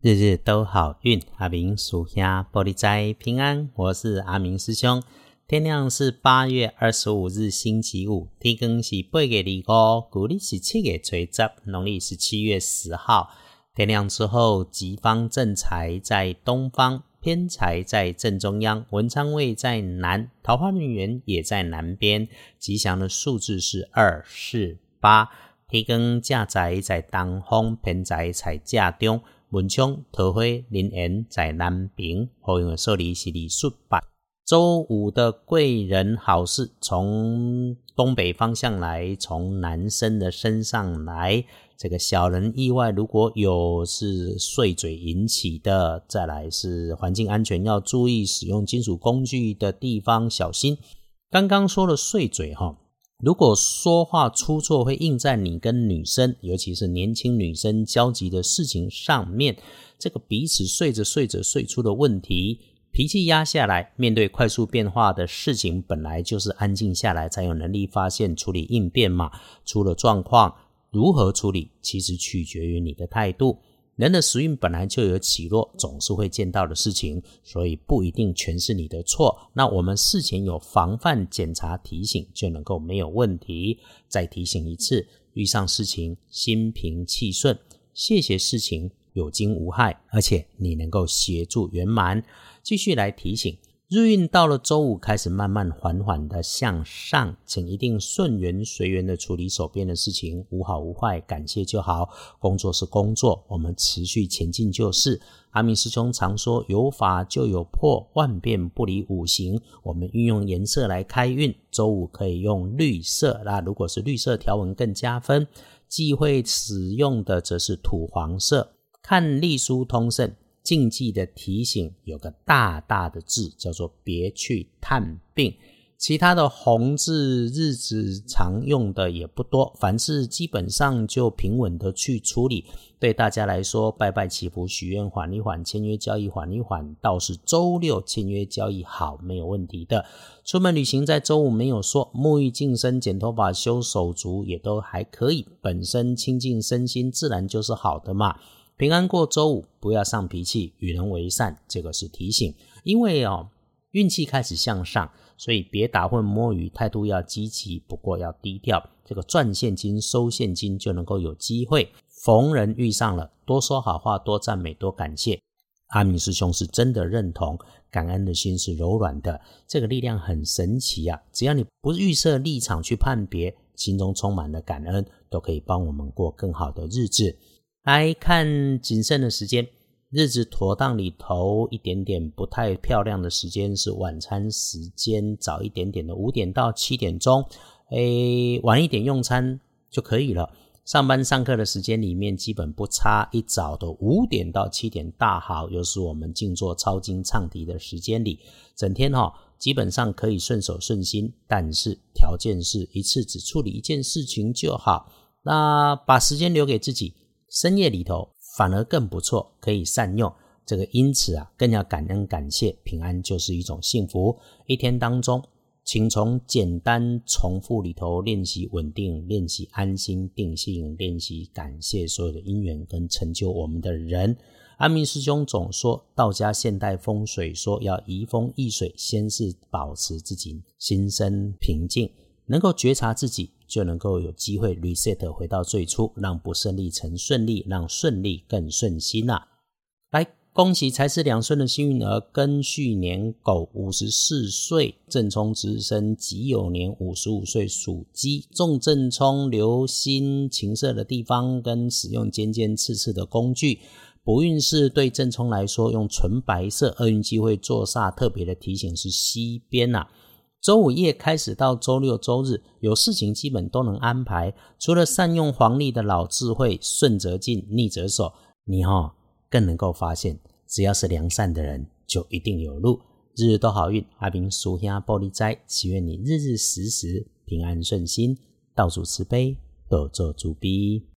日日都好运，阿明属下玻璃斋平安。我是阿明师兄。天亮是八月二十五日星期五，天更是八月二五，古历是七月初十，农历是七月十号。天亮之后，吉方正财在东方，偏财在正中央，文昌位在南，桃花运缘也在南边。吉祥的数字是二、四、八。天更驾宅在东方，偏财在正中。文昌桃花人缘在南平，好运的数字是二十八。周五的贵人好事从东北方向来，从男生的身上来。这个小人意外如果有是碎嘴引起的，再来是环境安全要注意，使用金属工具的地方小心。刚刚说了碎嘴哈。如果说话出错，会印在你跟女生，尤其是年轻女生交集的事情上面。这个彼此睡着睡着睡出的问题，脾气压下来，面对快速变化的事情，本来就是安静下来才有能力发现、处理、应变嘛。出了状况，如何处理，其实取决于你的态度。人的时运本来就有起落，总是会见到的事情，所以不一定全是你的错。那我们事前有防范、检查、提醒，就能够没有问题。再提醒一次，遇上事情心平气顺，谢谢事情有惊无害，而且你能够协助圆满。继续来提醒。日运到了周五，开始慢慢缓缓的向上，请一定顺缘随缘的处理手边的事情，无好无坏，感谢就好。工作是工作，我们持续前进就是。阿明师兄常说，有法就有破，万变不离五行。我们运用颜色来开运，周五可以用绿色，那如果是绿色条纹更加分。忌讳使用的则是土黄色。看隶书通胜。禁忌的提醒有个大大的字，叫做“别去探病”。其他的红字日子常用的也不多，凡事基本上就平稳的去处理。对大家来说，拜拜祈福许愿缓一缓，签约交易缓一缓，倒是周六签约交易好没有问题的。出门旅行在周五没有说，沐浴净身、剪头发、修手足也都还可以。本身清净身心，自然就是好的嘛。平安过周五，不要上脾气，与人为善，这个是提醒。因为哦，运气开始向上，所以别打混摸鱼，态度要积极，不过要低调。这个赚现金、收现金就能够有机会。逢人遇上了，多说好话，多赞美，多感谢。阿明师兄是真的认同，感恩的心是柔软的，这个力量很神奇啊！只要你不预设立场去判别，心中充满了感恩，都可以帮我们过更好的日子。来看谨慎的时间，日子妥当里头一点点不太漂亮的时间是晚餐时间，早一点点的五点到七点钟，诶，晚一点用餐就可以了。上班上课的时间里面基本不差，一早的五点到七点大好，又是我们静坐抄经唱题的时间里，整天哈基本上可以顺手顺心，但是条件是一次只处理一件事情就好，那把时间留给自己。深夜里头反而更不错，可以善用这个，因此啊，更要感恩感谢，平安就是一种幸福。一天当中，请从简单重复里头练习稳定，练习安心定性，练习感谢所有的因缘跟成就我们的人。阿明师兄总说，道家现代风水说要移风易水，先是保持自己心生平静。能够觉察自己，就能够有机会 reset 回到最初，让不顺利成顺利，让顺利更顺心呐！来，恭喜财是两顺的幸运儿，庚戌年狗五十四岁，正冲值生己酉年五十五岁属鸡，重正冲，留心情色的地方跟使用尖尖刺刺的工具。不运势对正冲来说，用纯白色，厄运机会坐煞，特别的提醒是西边呐。周五夜开始到周六周日，有事情基本都能安排。除了善用黄历的老智慧，顺则进，逆则守，你哈更能够发现，只要是良善的人，就一定有路。日日都好运，阿明属下玻璃斋，祈愿你日日时时平安顺心，道主慈悲，多做主逼。